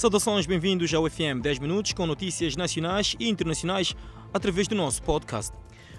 Saudações, bem-vindos ao FM 10 Minutos com notícias nacionais e internacionais através do nosso podcast.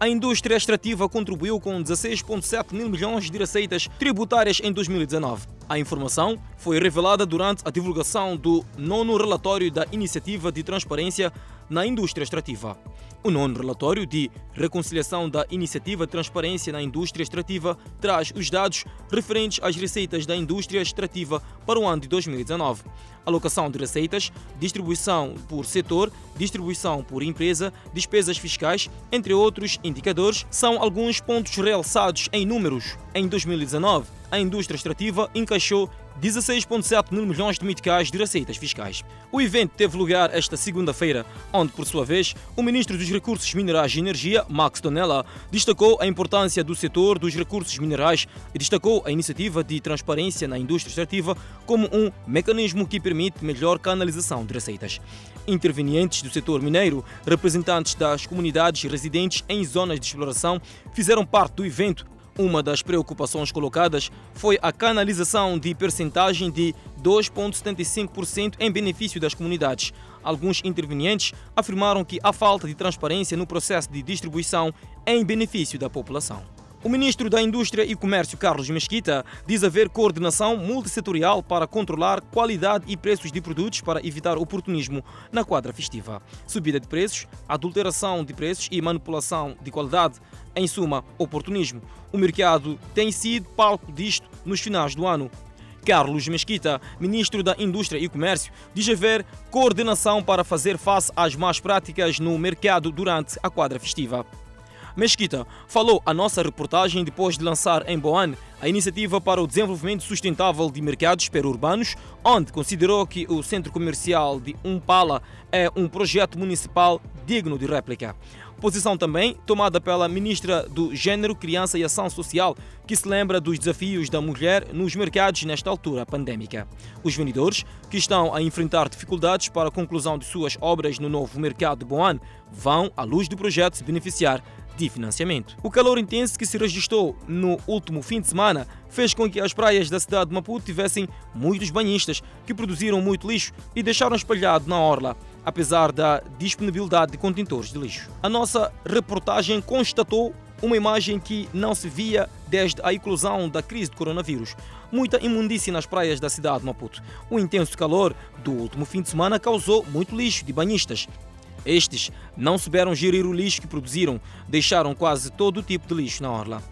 A indústria extrativa contribuiu com 16,7 mil milhões de receitas tributárias em 2019. A informação foi revelada durante a divulgação do nono relatório da Iniciativa de Transparência na Indústria Extrativa. O nono relatório de reconciliação da Iniciativa Transparência na Indústria Extrativa traz os dados referentes às receitas da indústria extrativa para o ano de 2019. Alocação de receitas, distribuição por setor, distribuição por empresa, despesas fiscais, entre outros indicadores, são alguns pontos realçados em números. Em 2019, a indústria extrativa encaixou 16,7 mil milhões de meticais de receitas fiscais. O evento teve lugar esta segunda-feira, onde, por sua vez, o ministro dos Recursos Minerais e Energia, Max Donella, destacou a importância do setor dos recursos minerais e destacou a iniciativa de transparência na indústria extrativa como um mecanismo que permite melhor canalização de receitas. Intervenientes do setor mineiro, representantes das comunidades residentes em zonas de exploração, fizeram parte do evento uma das preocupações colocadas foi a canalização de percentagem de 2,75% em benefício das comunidades. Alguns intervenientes afirmaram que há falta de transparência no processo de distribuição em benefício da população. O ministro da Indústria e Comércio, Carlos Mesquita, diz haver coordenação multissetorial para controlar qualidade e preços de produtos para evitar oportunismo na quadra festiva. Subida de preços, adulteração de preços e manipulação de qualidade. Em suma, oportunismo. O mercado tem sido palco disto nos finais do ano. Carlos Mesquita, ministro da Indústria e Comércio, diz haver coordenação para fazer face às más práticas no mercado durante a quadra festiva. Mesquita falou a nossa reportagem depois de lançar em Boan a iniciativa para o desenvolvimento sustentável de mercados perurbanos, onde considerou que o centro comercial de Umpala é um projeto municipal digno de réplica. Posição também tomada pela ministra do Gênero, Criança e Ação Social, que se lembra dos desafios da mulher nos mercados nesta altura pandémica. Os vendedores, que estão a enfrentar dificuldades para a conclusão de suas obras no novo mercado de Boan, vão, à luz do projeto, se beneficiar de financiamento. O calor intenso que se registrou no último fim de semana fez com que as praias da cidade de Maputo tivessem muitos banhistas que produziram muito lixo e deixaram espalhado na orla, apesar da disponibilidade de contentores de lixo. A nossa reportagem constatou uma imagem que não se via desde a eclosão da crise de coronavírus. Muita imundície nas praias da cidade de Maputo. O intenso calor do último fim de semana causou muito lixo de banhistas estes não souberam gerir o lixo que produziram, deixaram quase todo o tipo de lixo na orla.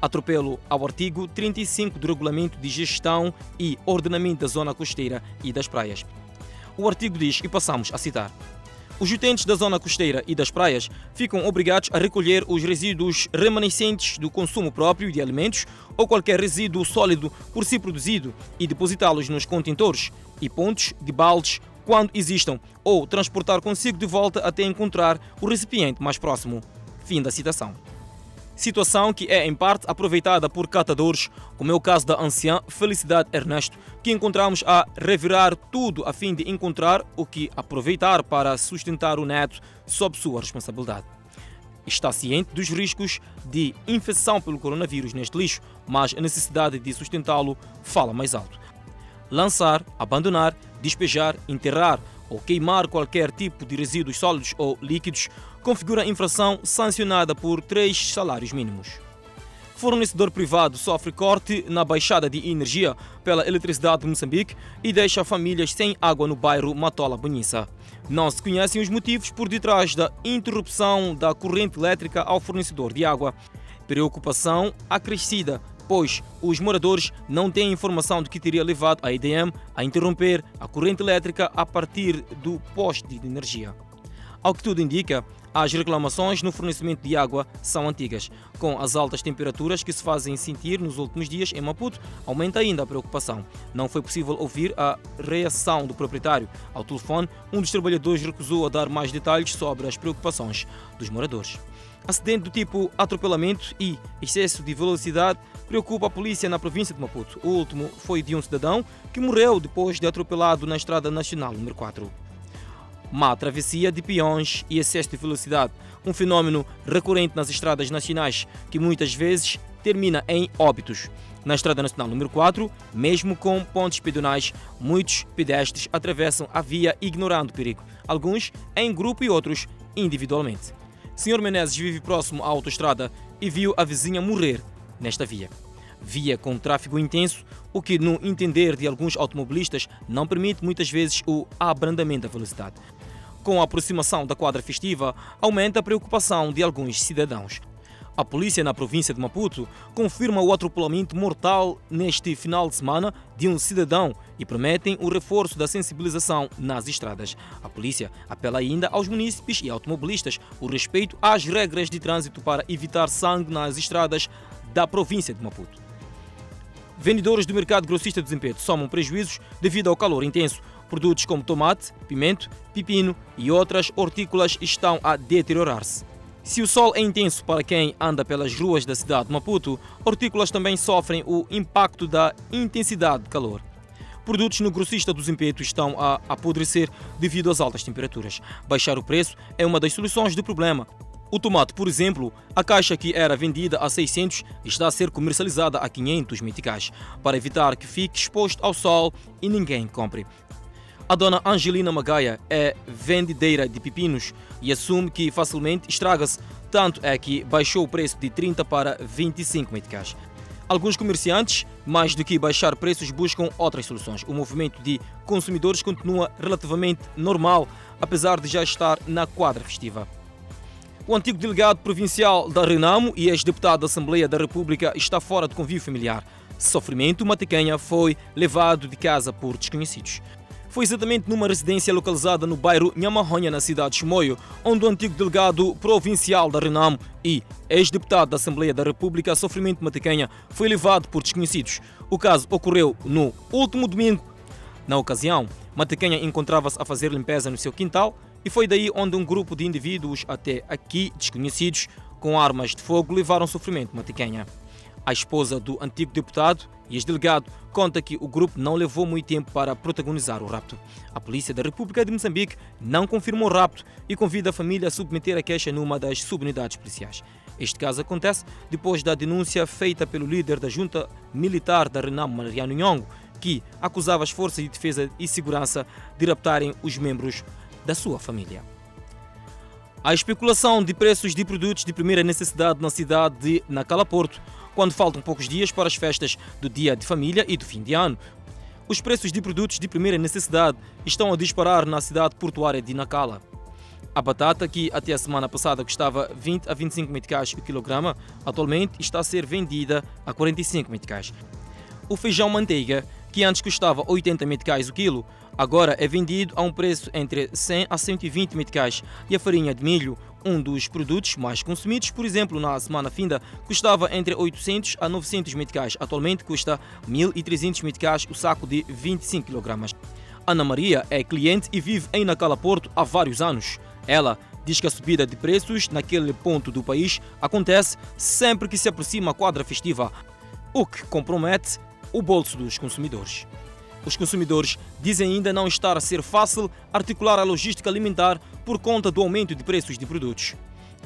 Atropelo ao artigo 35 do Regulamento de Gestão e Ordenamento da Zona Costeira e das Praias. O artigo diz, e passamos a citar: os utentes da zona costeira e das praias ficam obrigados a recolher os resíduos remanescentes do consumo próprio de alimentos ou qualquer resíduo sólido por si produzido e depositá-los nos contentores e pontos de baldes quando existam, ou transportar consigo de volta até encontrar o recipiente mais próximo. Fim da citação. Situação que é em parte aproveitada por catadores, como é o caso da anciã Felicidade Ernesto, que encontramos a revirar tudo a fim de encontrar o que aproveitar para sustentar o neto sob sua responsabilidade. Está ciente dos riscos de infecção pelo coronavírus neste lixo, mas a necessidade de sustentá-lo fala mais alto. Lançar, abandonar despejar, enterrar ou queimar qualquer tipo de resíduos sólidos ou líquidos configura infração sancionada por três salários mínimos. Fornecedor privado sofre corte na baixada de energia pela eletricidade de Moçambique e deixa famílias sem água no bairro Matola Bonissa. Não se conhecem os motivos por detrás da interrupção da corrente elétrica ao fornecedor de água. Preocupação acrescida pois os moradores não têm informação do que teria levado a IDM a interromper a corrente elétrica a partir do poste de energia. Ao que tudo indica, as reclamações no fornecimento de água são antigas. Com as altas temperaturas que se fazem sentir nos últimos dias em Maputo, aumenta ainda a preocupação. Não foi possível ouvir a reação do proprietário. Ao telefone, um dos trabalhadores recusou a dar mais detalhes sobre as preocupações dos moradores. Acidente do tipo atropelamento e excesso de velocidade preocupa a polícia na província de Maputo. O último foi de um cidadão que morreu depois de atropelado na estrada nacional número 4. Má travessia de peões e excesso de velocidade, um fenômeno recorrente nas estradas nacionais que muitas vezes termina em óbitos. Na Estrada Nacional número 4, mesmo com pontes pedonais, muitos pedestres atravessam a via ignorando o perigo, alguns em grupo e outros individualmente. Sr. Menezes vive próximo à autoestrada e viu a vizinha morrer nesta via. Via com tráfego intenso, o que, no entender de alguns automobilistas, não permite muitas vezes o abrandamento da velocidade. Com a aproximação da quadra festiva, aumenta a preocupação de alguns cidadãos. A polícia na província de Maputo confirma o atropelamento mortal neste final de semana de um cidadão e prometem o reforço da sensibilização nas estradas. A polícia apela ainda aos munícipes e automobilistas o respeito às regras de trânsito para evitar sangue nas estradas da província de Maputo. Vendedores do mercado grossista de Zempeto somam prejuízos devido ao calor intenso. Produtos como tomate, pimento, pepino e outras hortícolas estão a deteriorar-se. Se o sol é intenso para quem anda pelas ruas da cidade de Maputo, hortícolas também sofrem o impacto da intensidade de calor. Produtos no grossista do Zimpeto estão a apodrecer devido às altas temperaturas. Baixar o preço é uma das soluções do problema. O tomate, por exemplo, a caixa que era vendida a 600 está a ser comercializada a 500 meticais, para evitar que fique exposto ao sol e ninguém compre. A dona Angelina Magaia é vendedeira de pepinos e assume que facilmente estraga-se, tanto é que baixou o preço de 30 para 25 meticais. Alguns comerciantes, mais do que baixar preços, buscam outras soluções. O movimento de consumidores continua relativamente normal, apesar de já estar na quadra festiva. O antigo delegado provincial da Renamo e ex-deputado da Assembleia da República está fora de convívio familiar. Sofrimento Matecanha foi levado de casa por desconhecidos foi exatamente numa residência localizada no bairro Nhamarronha, na cidade de Chimoio, onde o antigo delegado provincial da Renamo e ex-deputado da Assembleia da República, Sofrimento Matecanha, foi levado por desconhecidos. O caso ocorreu no último domingo. Na ocasião, Matecanha encontrava-se a fazer limpeza no seu quintal e foi daí onde um grupo de indivíduos, até aqui desconhecidos, com armas de fogo, levaram Sofrimento Matecanha. A esposa do antigo deputado e ex-delegado conta que o grupo não levou muito tempo para protagonizar o rapto. A Polícia da República de Moçambique não confirmou o rapto e convida a família a submeter a queixa numa das subunidades policiais. Este caso acontece depois da denúncia feita pelo líder da junta militar da Renamo, Mariano Nhongo, que acusava as forças de defesa e segurança de raptarem os membros da sua família. A especulação de preços de produtos de primeira necessidade na cidade de Nacala Porto quando faltam poucos dias para as festas do Dia de Família e do fim de ano. Os preços de produtos de primeira necessidade estão a disparar na cidade portuária de Nacala. A batata, que até a semana passada custava 20 a 25 meticais o quilograma, atualmente está a ser vendida a 45 meticais. O feijão manteiga, que antes custava 80 meticais o quilo, agora é vendido a um preço entre 100 a 120 meticais. E a farinha de milho, um dos produtos mais consumidos, por exemplo, na semana finda, custava entre 800 a 900 meticais. Atualmente custa 1.300 meticais o saco de 25 kg. Ana Maria é cliente e vive em Nacala Porto há vários anos. Ela diz que a subida de preços naquele ponto do país acontece sempre que se aproxima a quadra festiva, o que compromete o bolso dos consumidores. Os consumidores dizem ainda não estar a ser fácil articular a logística alimentar por conta do aumento de preços de produtos.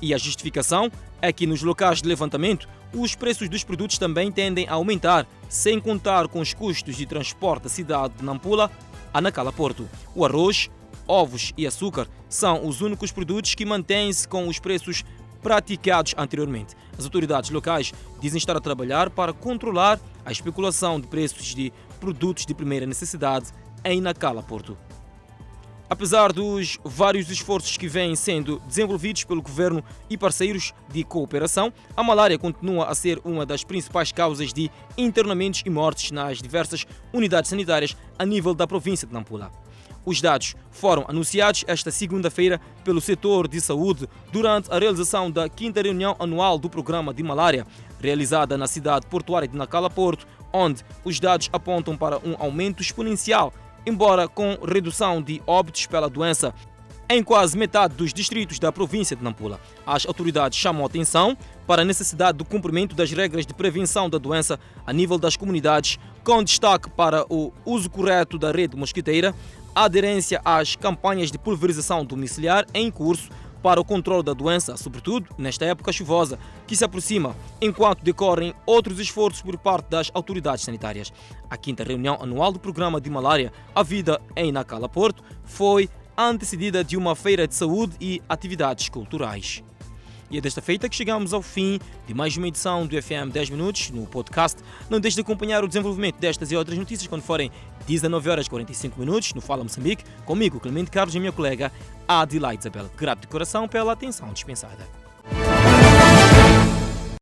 E a justificação é que nos locais de levantamento os preços dos produtos também tendem a aumentar, sem contar com os custos de transporte da cidade de Nampula a Nacala Porto. O arroz, ovos e açúcar são os únicos produtos que mantêm-se com os preços praticados anteriormente. As autoridades locais dizem estar a trabalhar para controlar a especulação de preços de produtos de primeira necessidade em Nacala, Porto. Apesar dos vários esforços que vêm sendo desenvolvidos pelo governo e parceiros de cooperação, a malária continua a ser uma das principais causas de internamentos e mortes nas diversas unidades sanitárias a nível da província de Nampula. Os dados foram anunciados esta segunda-feira pelo setor de saúde durante a realização da quinta reunião anual do programa de malária, realizada na cidade portuária de Nacala Porto, onde os dados apontam para um aumento exponencial, embora com redução de óbitos pela doença em quase metade dos distritos da província de Nampula. As autoridades chamam atenção para a necessidade do cumprimento das regras de prevenção da doença a nível das comunidades, com destaque para o uso correto da rede mosquiteira, a aderência às campanhas de pulverização domiciliar em curso, para o controle da doença, sobretudo nesta época chuvosa que se aproxima, enquanto decorrem outros esforços por parte das autoridades sanitárias. A quinta reunião anual do programa de malária A Vida em Nacala Porto foi antecedida de uma feira de saúde e atividades culturais. E é desta feita que chegamos ao fim de mais uma edição do FM 10 Minutos no podcast. Não deixe de acompanhar o desenvolvimento destas e outras notícias quando forem 19 horas e 45 minutos no Fala Moçambique, comigo, Clemente Carlos e minha colega Adelaide Isabel. Grato de coração pela atenção dispensada.